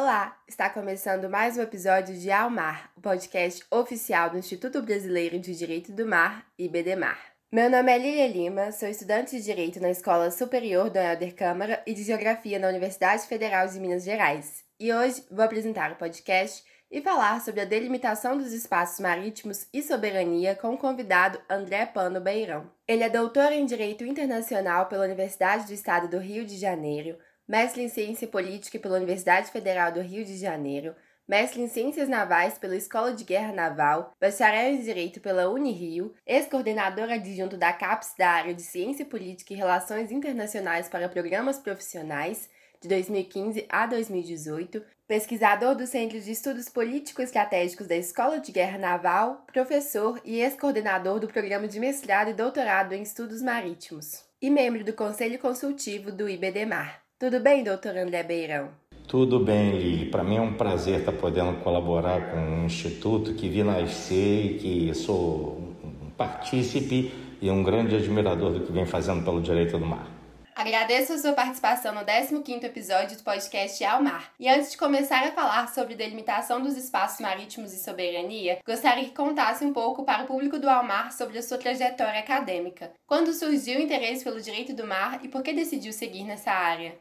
Olá! Está começando mais um episódio de Ao Mar, o podcast oficial do Instituto Brasileiro de Direito do Mar, IBDMAR. Meu nome é Lilia Lima, sou estudante de Direito na Escola Superior do Helder Câmara e de Geografia na Universidade Federal de Minas Gerais. E hoje vou apresentar o podcast e falar sobre a delimitação dos espaços marítimos e soberania com o convidado André Pano Beirão. Ele é doutor em Direito Internacional pela Universidade do Estado do Rio de Janeiro, mestre em Ciência Política pela Universidade Federal do Rio de Janeiro, mestre em Ciências Navais pela Escola de Guerra Naval, bacharel em Direito pela Unirio, ex-coordenador adjunto da CAPES da área de Ciência Política e Relações Internacionais para Programas Profissionais, de 2015 a 2018, pesquisador do Centro de Estudos Político-Estratégicos da Escola de Guerra Naval, professor e ex-coordenador do Programa de Mestrado e Doutorado em Estudos Marítimos, e membro do Conselho Consultivo do IBDMAR. Tudo bem, doutor André Beirão? Tudo bem, Lili. Para mim é um prazer estar podendo colaborar com um instituto que vi nascer e que sou um partícipe e um grande admirador do que vem fazendo pelo direito do mar. Agradeço a sua participação no 15º episódio do podcast Ao Mar. E antes de começar a falar sobre delimitação dos espaços marítimos e soberania, gostaria que contasse um pouco para o público do Ao Mar sobre a sua trajetória acadêmica. Quando surgiu o interesse pelo direito do mar e por que decidiu seguir nessa área?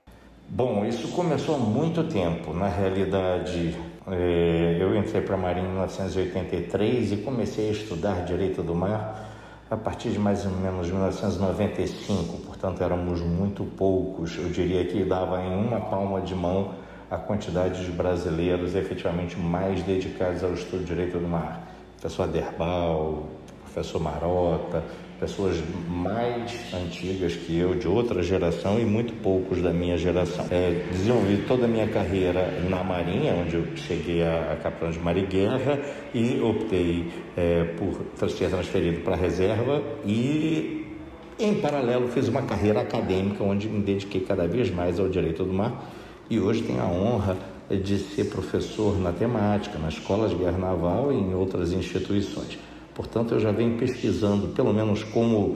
Bom, isso começou há muito tempo. Na realidade, é, eu entrei para a Marinha em 1983 e comecei a estudar Direito do Mar a partir de mais ou menos 1995, portanto éramos muito poucos. Eu diria que dava em uma palma de mão a quantidade de brasileiros efetivamente mais dedicados ao estudo de Direito do Mar. Professor Aderbal, professor Marota, pessoas mais antigas que eu, de outra geração, e muito poucos da minha geração. É, desenvolvi toda a minha carreira na Marinha, onde eu cheguei a, a capitão de mar e guerra, e optei é, por ser transferido para a reserva e, em paralelo, fiz uma carreira acadêmica, onde me dediquei cada vez mais ao direito do mar, e hoje tenho a honra de ser professor na temática, na Escola de Guerra Naval e em outras instituições. Portanto, eu já venho pesquisando, pelo menos como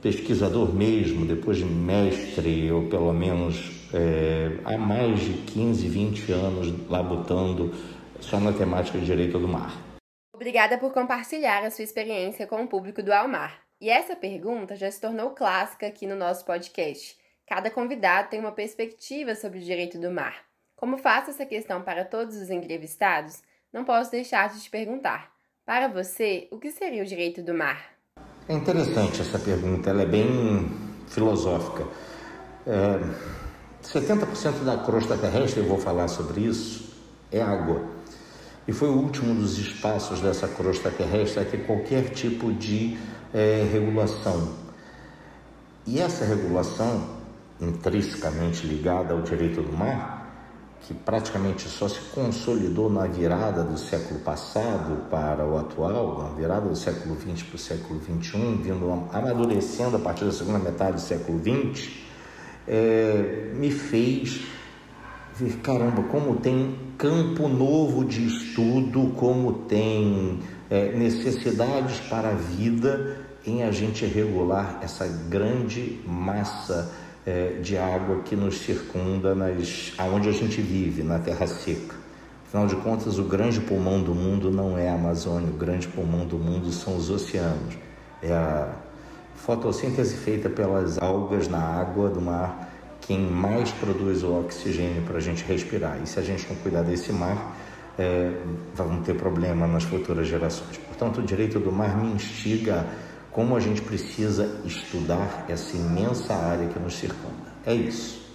pesquisador mesmo, depois de mestre, ou pelo menos é, há mais de 15, 20 anos labutando só na temática de direito do mar. Obrigada por compartilhar a sua experiência com o público do Almar. E essa pergunta já se tornou clássica aqui no nosso podcast. Cada convidado tem uma perspectiva sobre o direito do mar. Como faço essa questão para todos os entrevistados, não posso deixar de te perguntar: para você, o que seria o direito do mar? É interessante essa pergunta, ela é bem filosófica. É, 70% da crosta terrestre, eu vou falar sobre isso, é água. E foi o último dos espaços dessa crosta terrestre a ter qualquer tipo de é, regulação. E essa regulação, intrinsecamente ligada ao direito do mar, que praticamente só se consolidou na virada do século passado para o atual, na virada do século XX para o século XXI, vindo amadurecendo a partir da segunda metade do século XX, é, me fez ver, caramba, como tem campo novo de estudo, como tem é, necessidades para a vida em a gente regular essa grande massa é, de água que nos circunda nas, aonde a gente vive, na terra seca. Afinal de contas, o grande pulmão do mundo não é a Amazônia, o grande pulmão do mundo são os oceanos. É a fotossíntese feita pelas algas na água do mar quem mais produz o oxigênio para a gente respirar. E se a gente não cuidar desse mar, é, vamos ter problema nas futuras gerações. Portanto, o direito do mar me instiga como a gente precisa estudar essa imensa área que nos circunda. É isso.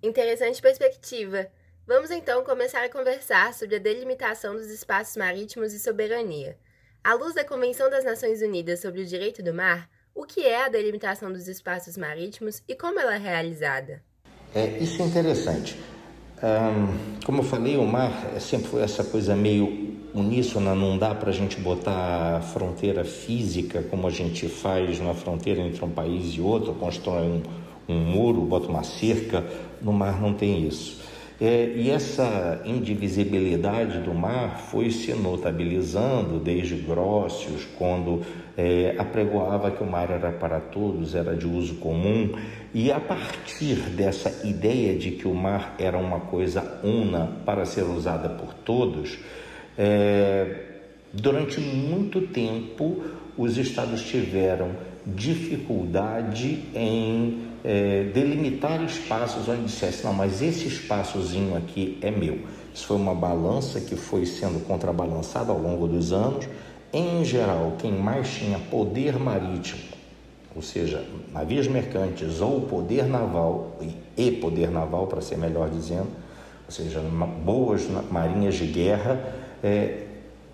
Interessante perspectiva. Vamos então começar a conversar sobre a delimitação dos espaços marítimos e soberania. À luz da Convenção das Nações Unidas sobre o Direito do Mar, o que é a delimitação dos espaços marítimos e como ela é realizada? É, isso é interessante. Um, como eu falei, o mar é sempre foi essa coisa meio uníssona, não dá para a gente botar a fronteira física como a gente faz na fronteira entre um país e outro, constrói um, um muro, bota uma cerca, no mar não tem isso. É, e essa indivisibilidade do mar foi se notabilizando desde Grócios, quando é, apregoava que o mar era para todos, era de uso comum, e a partir dessa ideia de que o mar era uma coisa una para ser usada por todos, é, durante muito tempo os estados tiveram dificuldade em é, delimitar espaços onde dissesse, não, mas esse espaçozinho aqui é meu. Isso foi uma balança que foi sendo contrabalançada ao longo dos anos. Em geral, quem mais tinha poder marítimo, ou seja, navios mercantes ou poder naval, e poder naval, para ser melhor dizendo, ou seja, boas marinhas de guerra, é,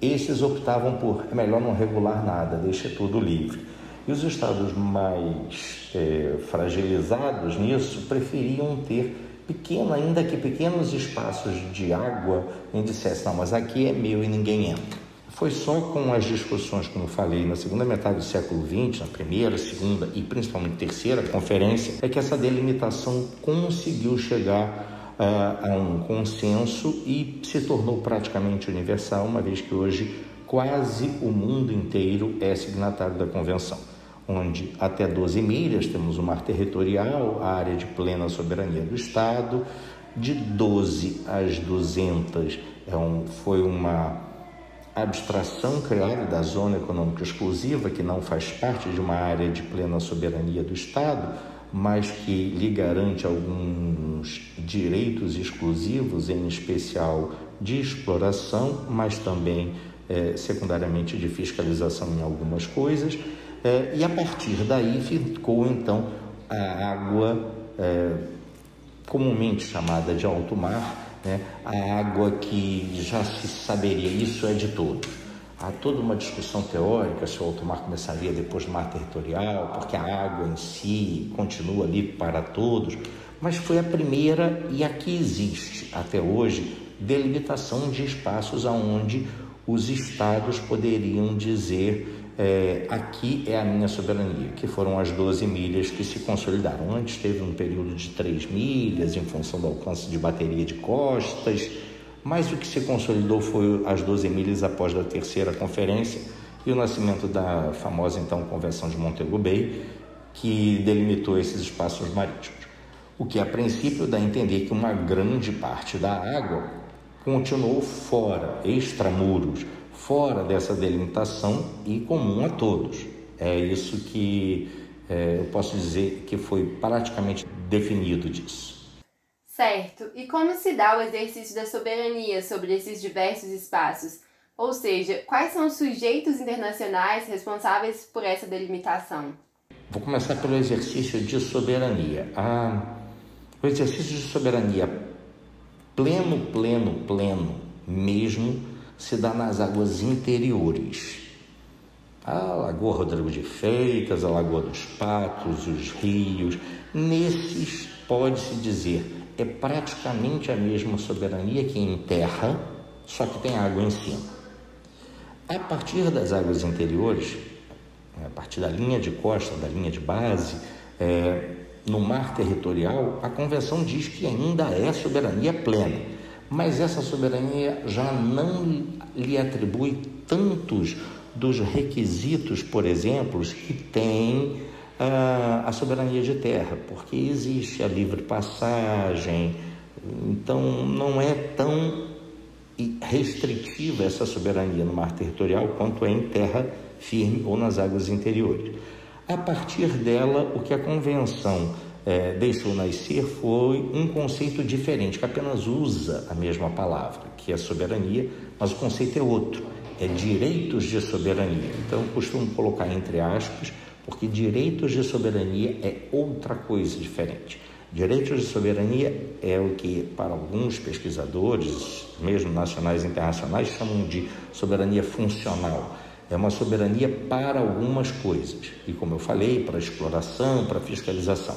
esses optavam por é melhor não regular nada, deixa tudo livre. E os estados mais é, fragilizados nisso preferiam ter pequeno, ainda que pequenos espaços de água em dissesse, não, mas aqui é meu e ninguém entra. Foi só com as discussões, como falei, na segunda metade do século XX, na primeira, segunda e principalmente terceira conferência, é que essa delimitação conseguiu chegar uh, a um consenso e se tornou praticamente universal, uma vez que hoje quase o mundo inteiro é signatário da convenção onde até 12 milhas temos o mar territorial, a área de plena soberania do Estado, de 12 às 200 é um, foi uma abstração criada da zona econômica exclusiva, que não faz parte de uma área de plena soberania do Estado, mas que lhe garante alguns direitos exclusivos, em especial de exploração, mas também é, secundariamente de fiscalização em algumas coisas. É, e a partir daí ficou então a água é, comumente chamada de alto mar, né? a água que já se saberia, isso é de todos. Há toda uma discussão teórica se o alto mar começaria depois do mar territorial, porque a água em si continua ali para todos, mas foi a primeira e aqui existe até hoje delimitação de espaços aonde os estados poderiam dizer é, aqui é a minha soberania, que foram as 12 milhas que se consolidaram. Antes teve um período de 3 milhas, em função do alcance de bateria de costas, mas o que se consolidou foi as 12 milhas após a terceira conferência e o nascimento da famosa então Convenção de Montego Bay, que delimitou esses espaços marítimos. O que a princípio dá a entender que uma grande parte da água continuou fora, extramuros, fora dessa delimitação e comum a todos. É isso que é, eu posso dizer que foi praticamente definido disso. Certo. E como se dá o exercício da soberania sobre esses diversos espaços? Ou seja, quais são os sujeitos internacionais responsáveis por essa delimitação? Vou começar pelo exercício de soberania. Ah, o exercício de soberania pleno, pleno, pleno mesmo se dá nas águas interiores. A Lagoa Rodrigo de Freitas, a Lagoa dos Patos, os rios, nesses pode-se dizer é praticamente a mesma soberania que em terra, só que tem água em cima. A partir das águas interiores, a partir da linha de costa, da linha de base, é, no mar territorial, a convenção diz que ainda é soberania plena mas essa soberania já não lhe atribui tantos dos requisitos, por exemplo, que tem a, soberania de terra, porque existe a livre passagem, então não é tão restritiva essa soberania no mar territorial quanto é em terra firme ou nas águas interiores. A partir dela, o que a convenção é, deixou nascer foi um conceito diferente, que apenas usa a mesma palavra, que é soberania, mas o conceito é outro, é direitos de soberania. Então, eu costumo colocar entre aspas, porque direitos de soberania é outra coisa diferente. Direitos de soberania é o que, para alguns pesquisadores, mesmo nacionais e internacionais, chamam de soberania funcional. É uma soberania para algumas coisas, e como eu falei, para exploração, para fiscalização.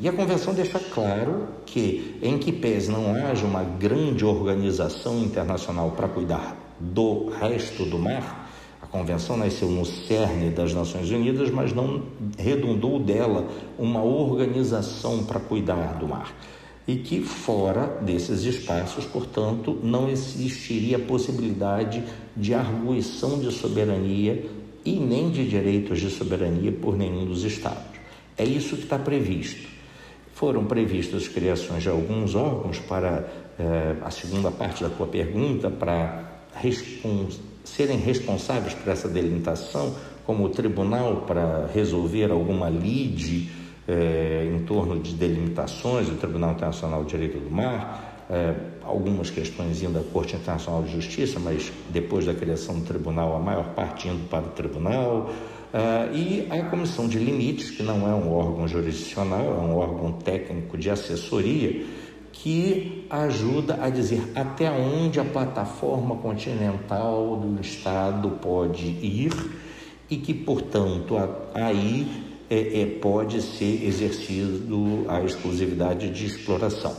E a convenção deixa claro que, em que pese não haja uma grande organização internacional para cuidar do resto do mar, convenção nasceu no cerne das Nações Unidas, mas não redundou dela uma organização para cuidar do mar. e que fora desses espaços, portanto, não existiria possibilidade de arguição de soberania e nem de direitos de soberania por nenhum dos estados. É isso que está previsto. Foram previstas criações de alguns órgãos para eh, a segunda parte da tua pergunta, para respons serem responsáveis por essa delimitação, como o tribunal para resolver alguma lide eh, em torno de delimitações do Tribunal Internacional de Direito do Mar, eh, algumas questões indo à Corte Internacional de Justiça, mas depois da criação do tribunal, a maior parte indo para o tribunal. Uh, e a Comissão de Limites, que não é um órgão jurisdicional, é um órgão técnico de assessoria, que ajuda a dizer até onde a plataforma continental do Estado pode ir e que, portanto, aí é, é, pode ser exercido a exclusividade de exploração.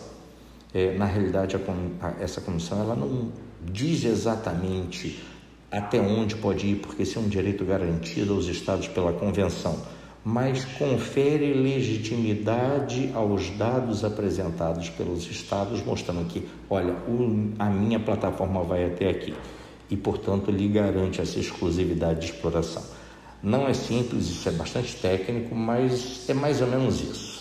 É, na realidade, a, a, essa comissão ela não diz exatamente até onde pode ir, porque esse é um direito garantido aos Estados pela Convenção mas confere legitimidade aos dados apresentados pelos estados, mostrando que, olha, o, a minha plataforma vai até aqui e, portanto, lhe garante essa exclusividade de exploração. Não é simples, isso é bastante técnico, mas é mais ou menos isso.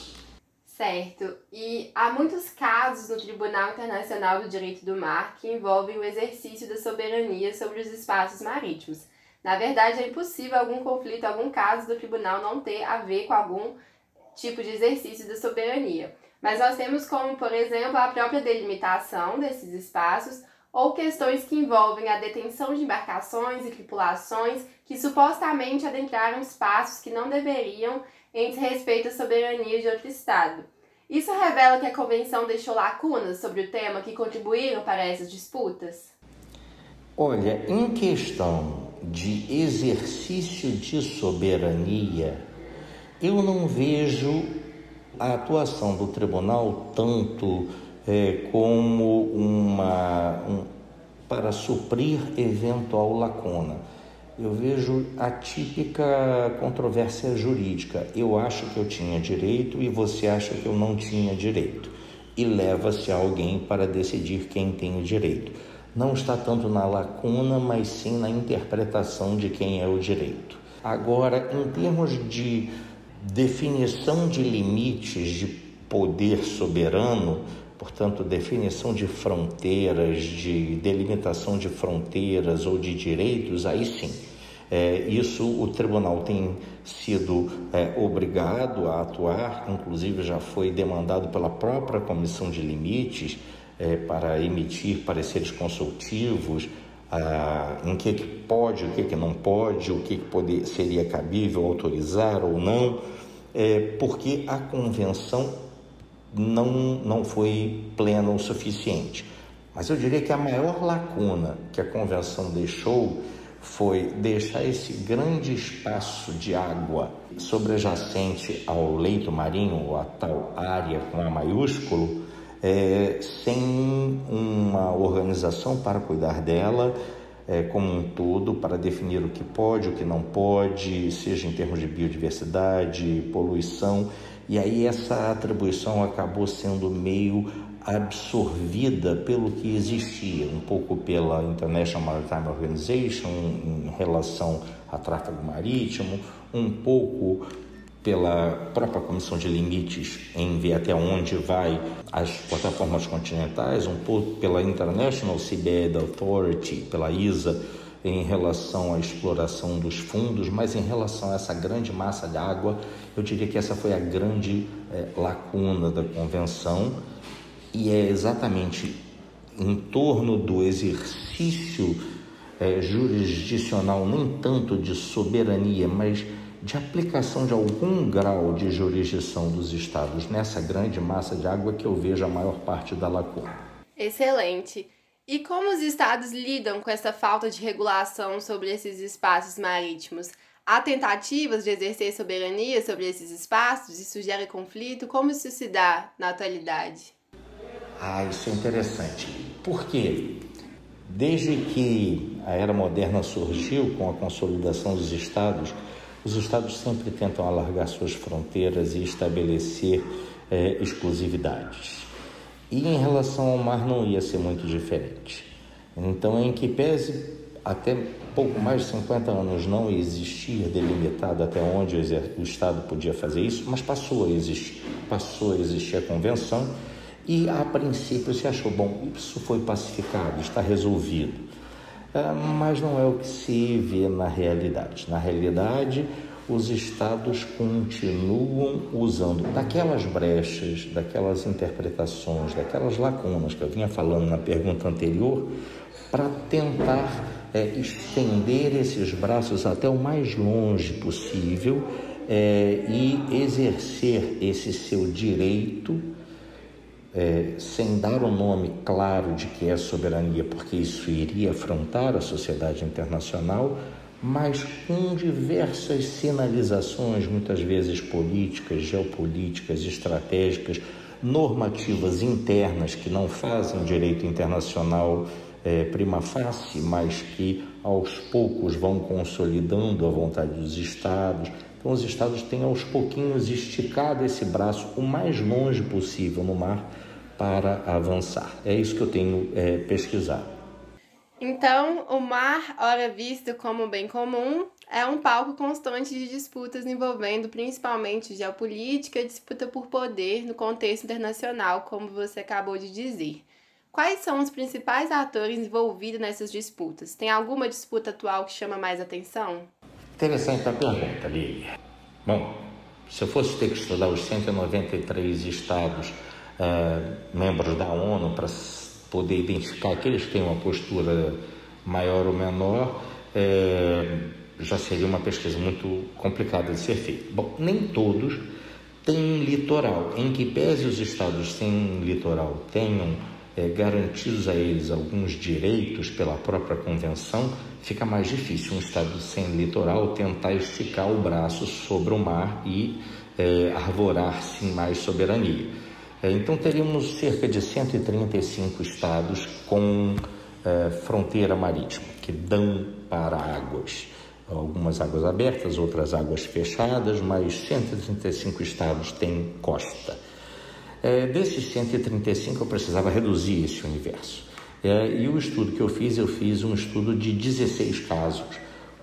Certo. E há muitos casos no Tribunal Internacional do Direito do Mar que envolvem o exercício da soberania sobre os espaços marítimos. Na verdade, é impossível algum conflito, algum caso do tribunal não ter a ver com algum tipo de exercício da soberania. Mas nós temos como, por exemplo, a própria delimitação desses espaços ou questões que envolvem a detenção de embarcações e tripulações que supostamente adentraram espaços que não deveriam em respeito à soberania de outro Estado. Isso revela que a Convenção deixou lacunas sobre o tema que contribuíram para essas disputas? Olha, em questão de exercício de soberania, eu não vejo a atuação do tribunal tanto é, como uma um, para suprir eventual lacuna. Eu vejo a típica controvérsia jurídica. Eu acho que eu tinha direito e você acha que eu não tinha direito. E leva-se alguém para decidir quem tem o direito não está tanto na lacuna, mas sim na interpretação de quem é o direito. Agora, em termos de definição de limites de poder soberano, portanto, definição de fronteiras, de delimitação de fronteiras ou de direitos, aí sim. É, isso o tribunal tem sido é, obrigado a atuar, inclusive já foi demandado pela própria comissão de limites é, para emitir pareceres consultivos ah, em que, que pode, o que, que não pode, o que, que poder, seria cabível autorizar ou não, é, porque a convenção não, não foi plena o suficiente. Mas eu diria que a maior lacuna que a convenção deixou foi deixar esse grande espaço de água sobrejacente ao leito marinho, ou a tal área com A maiúsculo, é, sem uma organização para cuidar dela é, como um todo, para definir o que pode, o que não pode, seja em termos de biodiversidade, poluição. E aí essa atribuição acabou sendo meio absorvida pelo que existia, um pouco pela International Maritime Organization em relação a tráfego marítimo, um pouco pela própria Comissão de Limites em ver até onde vai as plataformas continentais, um pouco pela International Seabed Authority, pela ISA, em relação à exploração dos fundos, mas em relação a essa grande massa de água, eu diria que essa foi a grande é, lacuna da convenção. E é exatamente em torno do exercício é, jurisdicional, nem tanto de soberania, mas de aplicação de algum grau de jurisdição dos estados nessa grande massa de água que eu vejo a maior parte da lacuna. Excelente. E como os estados lidam com essa falta de regulação sobre esses espaços marítimos? Há tentativas de exercer soberania sobre esses espaços? Isso gera conflito? Como isso se dá na atualidade? Ah, isso é interessante. Por quê? Desde que a era moderna surgiu com a consolidação dos estados, os estados sempre tentam alargar suas fronteiras e estabelecer é, exclusividades. E em relação ao mar não ia ser muito diferente. Então, em que pese até pouco mais de 50 anos não existia delimitado até onde o Estado podia fazer isso, mas passou a existir, passou a existir a convenção e a princípio se achou bom, isso foi pacificado, está resolvido. Ah, mas não é o que se vê na realidade. Na realidade, os estados continuam usando daquelas brechas, daquelas interpretações, daquelas lacunas que eu vinha falando na pergunta anterior, para tentar é, estender esses braços até o mais longe possível é, e exercer esse seu direito é, sem dar o um nome claro de que é soberania, porque isso iria afrontar a sociedade internacional, mas com diversas sinalizações, muitas vezes políticas, geopolíticas, estratégicas, normativas internas que não fazem direito internacional é, prima facie, mas que aos poucos vão consolidando a vontade dos estados. Então, os estados têm aos pouquinhos esticado esse braço o mais longe possível no mar para avançar. É isso que eu tenho é, pesquisado. Então, o mar, ora visto como bem comum, é um palco constante de disputas envolvendo principalmente geopolítica e disputa por poder no contexto internacional, como você acabou de dizer. Quais são os principais atores envolvidos nessas disputas? Tem alguma disputa atual que chama mais atenção? Interessante a pergunta, Lili. Bom, se eu fosse ter que estudar os 193 estados uh, membros da ONU para poder identificar aqueles que têm uma postura maior ou menor, é, já seria uma pesquisa muito complicada de ser feita. Bom, nem todos têm litoral. Em que pese os estados sem litoral tenham é, garantidos a eles alguns direitos pela própria convenção, fica mais difícil um estado sem litoral tentar esticar o braço sobre o mar e é, arvorar sim mais soberania. É, então teríamos cerca de 135 estados com é, fronteira marítima, que dão para águas. Algumas águas abertas, outras águas fechadas, mas 135 estados têm costa. É, desses 135 eu precisava reduzir esse universo. É, e o estudo que eu fiz, eu fiz um estudo de 16 casos.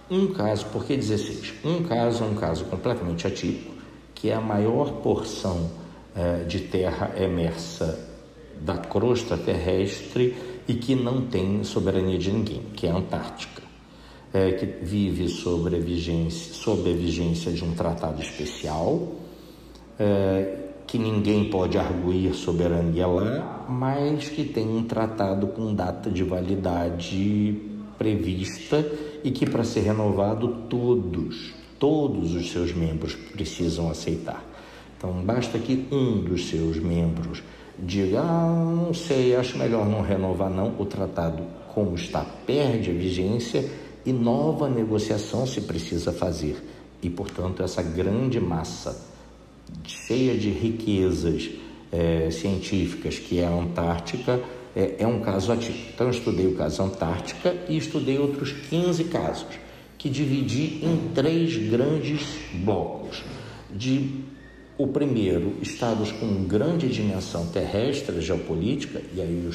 Um caso, por que 16? Um caso é um caso completamente atípico, que é a maior porção é, de terra emersa da crosta terrestre e que não tem soberania de ninguém, que é a Antártica, é, que vive sobre a vigência, sob a vigência de um tratado especial, é, que ninguém pode arguir soberania lá, mas que tem um tratado com data de validade prevista e que para ser renovado todos, todos os seus membros precisam aceitar. Então, basta que um dos seus membros diga: ah, não sei, acho melhor não renovar, não. O tratado, como está, perde a vigência e nova negociação se precisa fazer. E, portanto, essa grande massa cheia de riquezas é, científicas que é a Antártica é, é um caso ativo. Então, estudei o caso Antártica e estudei outros 15 casos, que dividi em três grandes blocos de o primeiro, estados com grande dimensão terrestre, geopolítica, e aí eu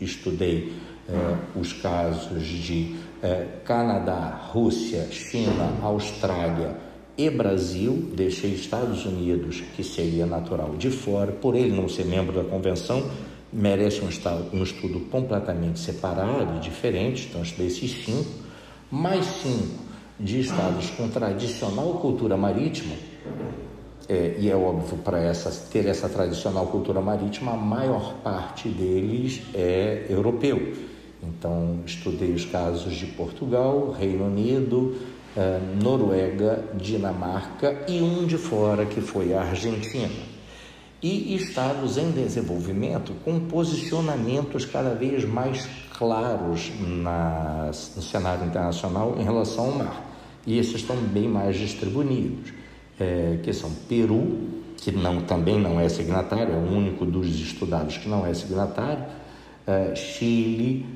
estudei eh, os casos de eh, Canadá, Rússia, China, Austrália e Brasil, deixei Estados Unidos, que seria natural, de fora, por ele não ser membro da convenção, merece um, estudo completamente separado e diferente, então estudei esses cinco, mais cinco de estados com tradicional cultura marítima, é, e é óbvio, para essa, ter essa tradicional cultura marítima, a maior parte deles é europeu. Então, estudei os casos de Portugal, Reino Unido, Noruega, Dinamarca e um de fora, que foi a Argentina. E estados em desenvolvimento com posicionamentos cada vez mais claros na, no cenário internacional em relação ao mar. E esses estão bem mais distribuídos é, que são Peru, que não, também não é signatário, é o único dos estudados que não é signatário, é, Chile,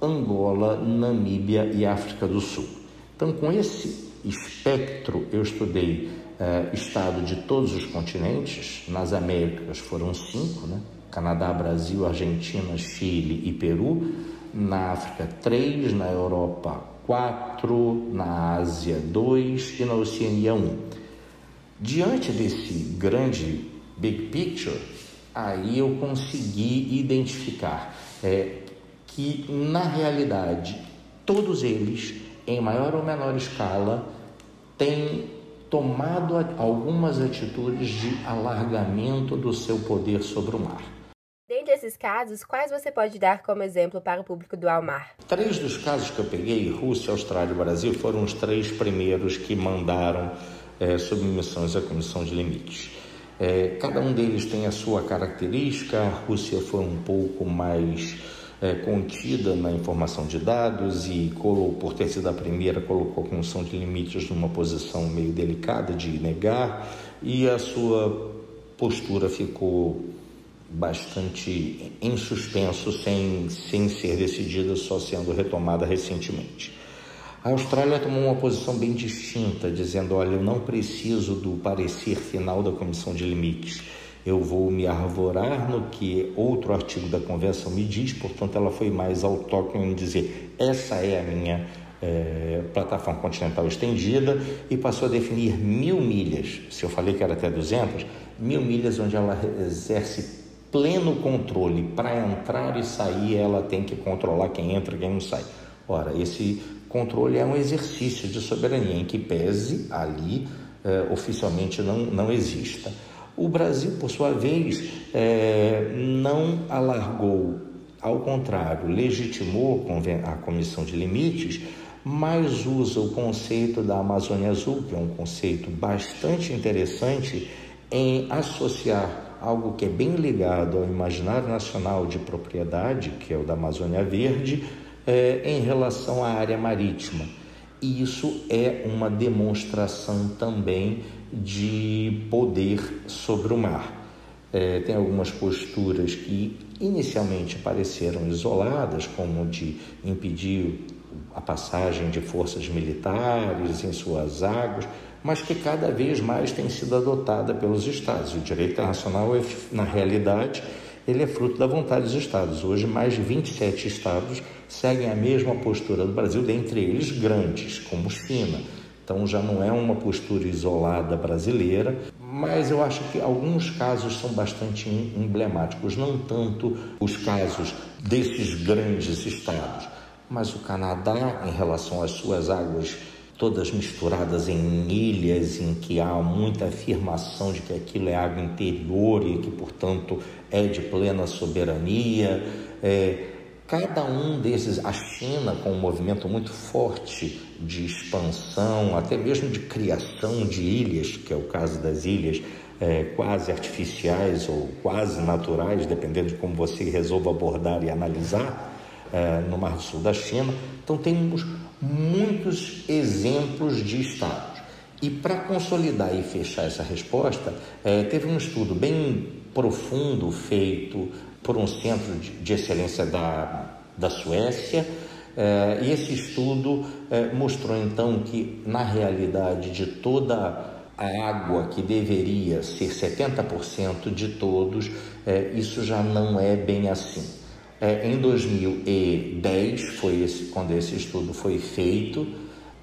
Angola, Namíbia e África do Sul. Então, com esse espectro, eu estudei é, estado de todos os continentes, nas Américas foram cinco, né? Canadá, Brasil, Argentina, Chile e Peru. Na África, três. Na Europa, quatro. Na Ásia, dois. E na Oceania, um. Diante desse grande big picture, aí eu consegui identificar é, que, na realidade, todos eles, em maior ou menor escala, têm tomado algumas atitudes de alargamento do seu poder sobre o mar. Dentre esses casos, quais você pode dar como exemplo para o público do Almar? Três dos casos que eu peguei, Rússia, Austrália e Brasil, foram os três primeiros que mandaram é, submissões à Comissão de Limites. É, cada um deles tem a sua característica, a Rússia foi um pouco mais é, contida na informação de dados e, por ter sido a primeira, colocou a Comissão de Limites numa posição meio delicada de negar e a sua postura ficou bastante em suspenso, sem, sem ser decidida, só sendo retomada recentemente. A Austrália tomou uma posição bem distinta, dizendo: olha, eu não preciso do parecer final da Comissão de Limites. Eu vou me arvorar no que outro artigo da Convenção me diz, portanto, ela foi mais autóctone em dizer: essa é a minha é, plataforma continental estendida e passou a definir mil milhas. Se eu falei que era até 200, mil milhas onde ela exerce pleno controle. Para entrar e sair, ela tem que controlar quem entra e quem não sai. Ora, esse controle é um exercício de soberania em que pese ali eh, oficialmente não, não exista. O Brasil, por sua vez, eh, não alargou, ao contrário, legitimou a Comissão de Limites, mas usa o conceito da Amazônia Azul, que é um conceito bastante interessante em associar algo que é bem ligado ao imaginário nacional de propriedade, que é o da Amazônia Verde, é, em relação à área marítima. E isso é uma demonstração também de poder sobre o mar. É, tem algumas posturas que inicialmente pareceram isoladas, como de impedir a passagem de forças militares em suas águas, mas que cada vez mais tem sido adotada pelos Estados. O direito internacional, é, na realidade, ele é fruto da vontade dos Estados. Hoje, mais de 27 Estados seguem a mesma postura do Brasil, dentre eles grandes, como China. Então, já não é uma postura isolada brasileira, mas eu acho que alguns casos são bastante emblemáticos, não tanto os casos desses grandes estados, mas o Canadá, em relação às suas águas todas misturadas em ilhas, em que há muita afirmação de que aquilo é água interior e que, portanto, é de plena soberania. É, cada um desses, a China com um movimento muito forte de expansão, até mesmo de criação de ilhas, que é o caso das ilhas é, quase artificiais ou quase naturais, dependendo de como você resolva abordar e analisar, é, no Mar do Sul da China. Então temos muitos exemplos de estados. E para consolidar e fechar essa resposta, é, teve um estudo bem profundo feito por um centro de, excelência da, da Suécia. É, e esse estudo é, mostrou então que, na realidade, de toda a água que deveria ser 70% de todos, é, isso já não é bem assim. Em 2010 foi esse, quando esse estudo foi feito,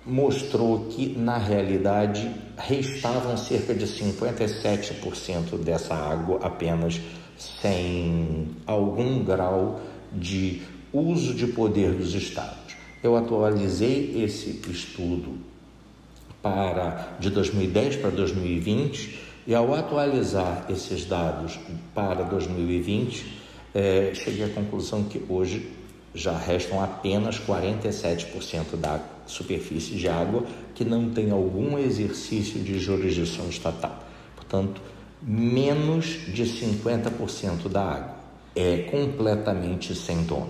mostrou que na realidade restavam cerca de 57% dessa água apenas sem algum grau de uso de poder dos estados. Eu atualizei esse estudo para de 2010 para 2020 e ao atualizar esses dados para 2020 é, cheguei à conclusão que hoje já restam apenas 47% da superfície de água que não tem algum exercício de jurisdição estatal. Portanto, menos de 50% da água é completamente sem dono.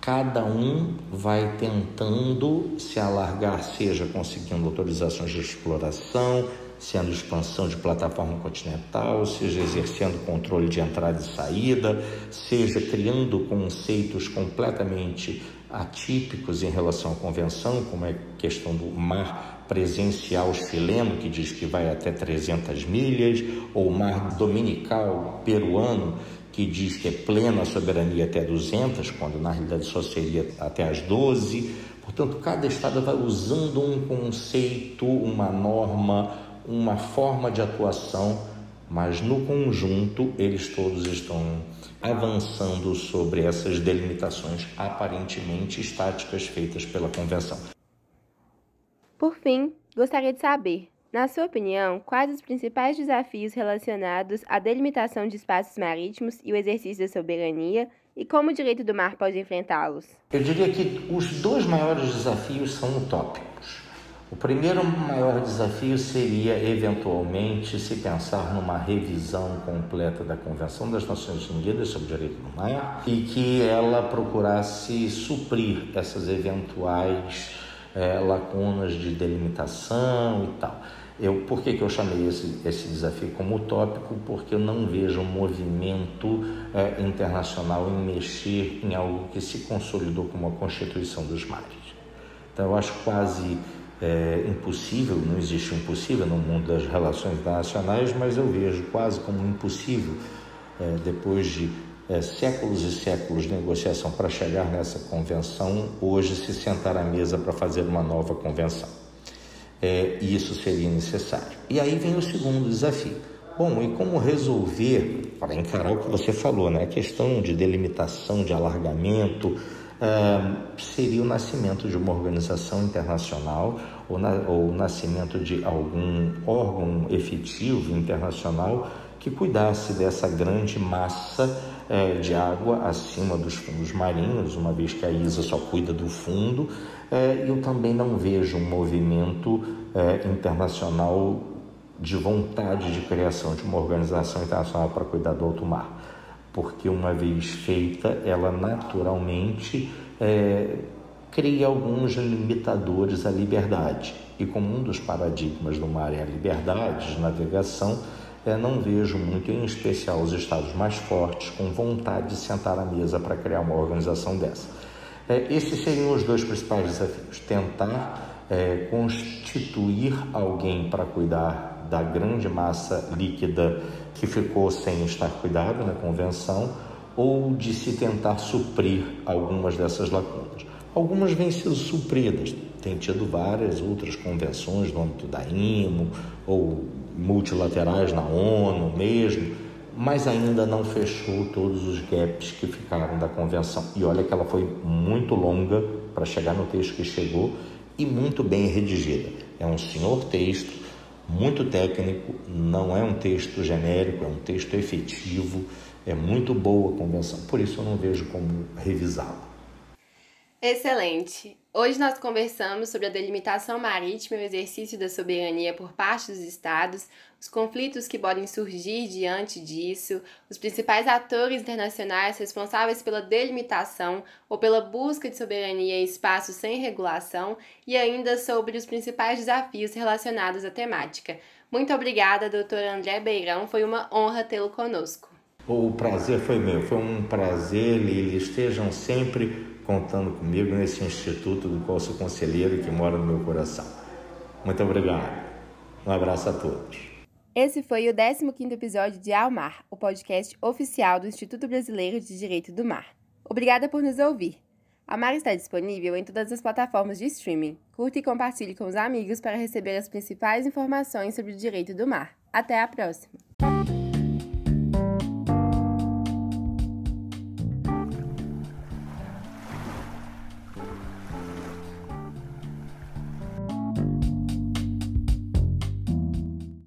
Cada um vai tentando se alargar, seja conseguindo autorizações de exploração, sendo expansão de plataforma continental, seja exercendo controle de entrada e saída, seja criando conceitos completamente atípicos em relação à convenção, como é a questão do mar presencial chileno, que diz que vai até 300 milhas, ou o mar dominical peruano, que diz que é plena soberania até 200, quando na realidade só seria até as 12. Portanto, cada estado vai usando um conceito, uma norma, uma forma de atuação, mas no conjunto eles todos estão avançando sobre essas delimitações aparentemente estáticas feitas pela Convenção. Por fim, gostaria de saber na sua opinião, quais os principais desafios relacionados à delimitação de espaços marítimos e o exercício da soberania e como o direito do mar pode enfrentá-los? Eu diria que os dois maiores desafios são utópicos. O primeiro maior desafio seria, eventualmente, se pensar numa revisão completa da Convenção das Nações Unidas sobre o Direito do Mar e que ela procurasse suprir essas eventuais é, lacunas de delimitação e tal. Eu, por que, que eu chamei esse, esse desafio como utópico? Porque eu não vejo um movimento é, internacional em mexer em algo que se consolidou como a Constituição dos Mares. Então, eu acho quase é, impossível, não existe impossível no mundo das relações internacionais, mas eu vejo quase como impossível, é, depois de é, séculos e séculos de negociação para chegar nessa convenção, hoje se sentar à mesa para fazer uma nova convenção é, isso seria necessário. E aí vem o segundo desafio. Bom, e como resolver, para encarar o que você falou, né? a questão de delimitação, de alargamento, é, seria o nascimento de uma organização internacional ou, na, ou o nascimento de algum órgão efetivo internacional que cuidasse dessa grande massa é, de água acima dos fundos marinhos, uma vez que a ISA só cuida do fundo, é, eu também não vejo um movimento é, internacional de vontade de criação de uma organização internacional para cuidar do alto mar, porque uma vez feita, ela naturalmente é, cria alguns limitadores à liberdade. E como um dos paradigmas do mar é a liberdade de navegação, é, não vejo muito, em especial os estados mais fortes, com vontade de sentar à mesa para criar uma organização dessa. É, esses seriam os dois principais desafios: tentar é, constituir alguém para cuidar da grande massa líquida que ficou sem estar cuidado na convenção, ou de se tentar suprir algumas dessas lacunas. Algumas vêm sendo supridas, tem tido várias outras convenções no âmbito da IMO ou multilaterais na ONU mesmo, mas ainda não fechou todos os gaps que ficaram da convenção. E olha que ela foi muito longa para chegar no texto que chegou e muito bem redigida. É um senhor texto, muito técnico, não é um texto genérico, é um texto efetivo, é muito boa a convenção. Por isso eu não vejo como revisá-la. Excelente! Hoje nós conversamos sobre a delimitação marítima e o exercício da soberania por parte dos estados, os conflitos que podem surgir diante disso, os principais atores internacionais responsáveis pela delimitação ou pela busca de soberania em espaços sem regulação e ainda sobre os principais desafios relacionados à temática. Muito obrigada, doutor André Beirão, foi uma honra tê-lo conosco. O prazer foi meu, foi um prazer, Lili. Estejam sempre contando comigo nesse instituto do qual sou conselheiro que mora no meu coração. Muito obrigado. Um abraço a todos. Esse foi o 15º episódio de Ao Mar, o podcast oficial do Instituto Brasileiro de Direito do Mar. Obrigada por nos ouvir. A Mar está disponível em todas as plataformas de streaming. Curta e compartilhe com os amigos para receber as principais informações sobre o direito do mar. Até a próxima!